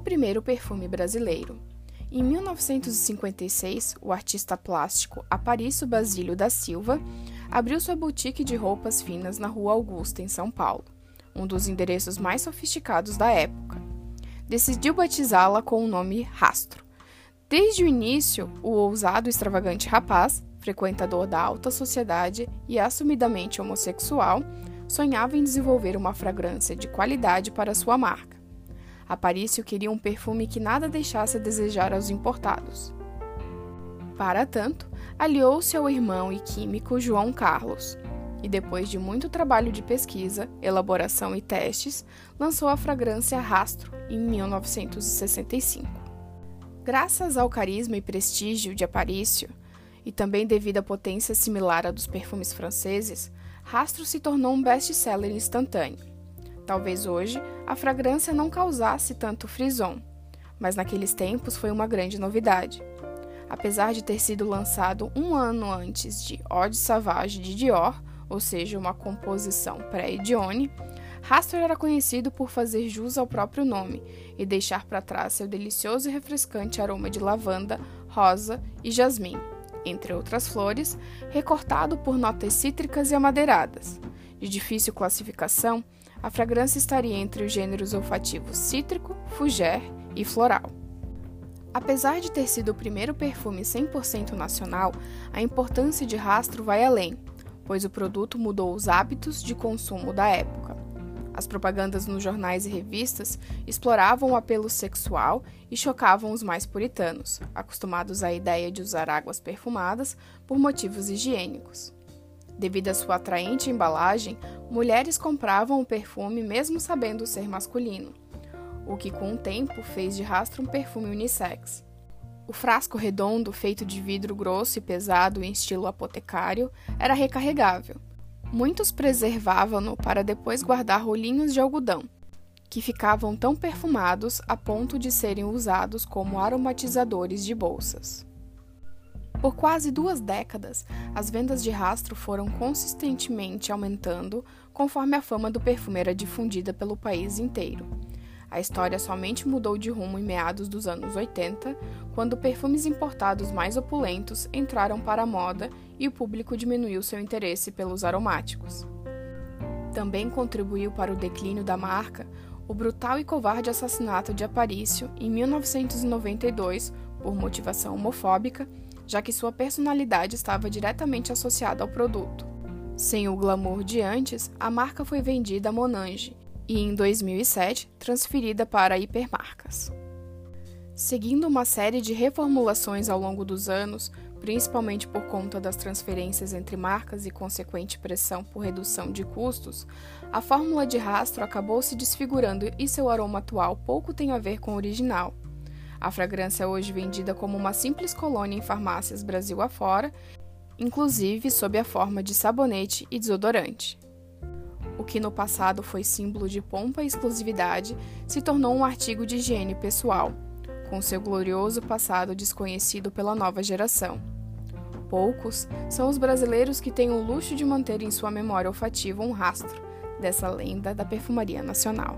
primeiro perfume brasileiro. Em 1956, o artista plástico Aparício Basílio da Silva abriu sua boutique de roupas finas na Rua Augusta, em São Paulo, um dos endereços mais sofisticados da época. Decidiu batizá-la com o nome Rastro. Desde o início, o ousado e extravagante rapaz, frequentador da alta sociedade e assumidamente homossexual, sonhava em desenvolver uma fragrância de qualidade para sua marca. Aparício queria um perfume que nada deixasse a desejar aos importados. Para tanto, aliou-se ao irmão e químico João Carlos, e depois de muito trabalho de pesquisa, elaboração e testes, lançou a fragrância Rastro em 1965. Graças ao carisma e prestígio de Aparício, e também devido à potência similar à dos perfumes franceses, Rastro se tornou um best-seller instantâneo. Talvez hoje a fragrância não causasse tanto frisson, mas naqueles tempos foi uma grande novidade. Apesar de ter sido lançado um ano antes de Eau de Savage de Dior, ou seja, uma composição pré-Edione, Rastro era conhecido por fazer jus ao próprio nome e deixar para trás seu delicioso e refrescante aroma de lavanda, rosa e jasmim, entre outras flores, recortado por notas cítricas e amadeiradas. De difícil classificação, a fragrância estaria entre os gêneros olfativos cítrico, fougère e floral. Apesar de ter sido o primeiro perfume 100% nacional, a importância de Rastro vai além, pois o produto mudou os hábitos de consumo da época. As propagandas nos jornais e revistas exploravam o apelo sexual e chocavam os mais puritanos, acostumados à ideia de usar águas perfumadas por motivos higiênicos. Devido à sua atraente embalagem, mulheres compravam o perfume mesmo sabendo ser masculino, o que com o tempo fez de rastro um perfume unissex. O frasco redondo, feito de vidro grosso e pesado em estilo apotecário, era recarregável, Muitos preservavam-no para depois guardar rolinhos de algodão, que ficavam tão perfumados a ponto de serem usados como aromatizadores de bolsas. Por quase duas décadas, as vendas de rastro foram consistentemente aumentando conforme a fama do perfume era difundida pelo país inteiro. A história somente mudou de rumo em meados dos anos 80, quando perfumes importados mais opulentos entraram para a moda e o público diminuiu seu interesse pelos aromáticos. Também contribuiu para o declínio da marca o brutal e covarde assassinato de Aparício em 1992 por motivação homofóbica, já que sua personalidade estava diretamente associada ao produto. Sem o glamour de antes, a marca foi vendida a Monange, e, em 2007, transferida para hipermarcas. Seguindo uma série de reformulações ao longo dos anos, principalmente por conta das transferências entre marcas e consequente pressão por redução de custos, a fórmula de rastro acabou se desfigurando e seu aroma atual pouco tem a ver com o original. A fragrância é hoje vendida como uma simples colônia em farmácias Brasil afora, inclusive sob a forma de sabonete e desodorante o que no passado foi símbolo de pompa e exclusividade, se tornou um artigo de higiene pessoal, com seu glorioso passado desconhecido pela nova geração. Poucos são os brasileiros que têm o luxo de manter em sua memória olfativa um rastro dessa lenda da perfumaria nacional.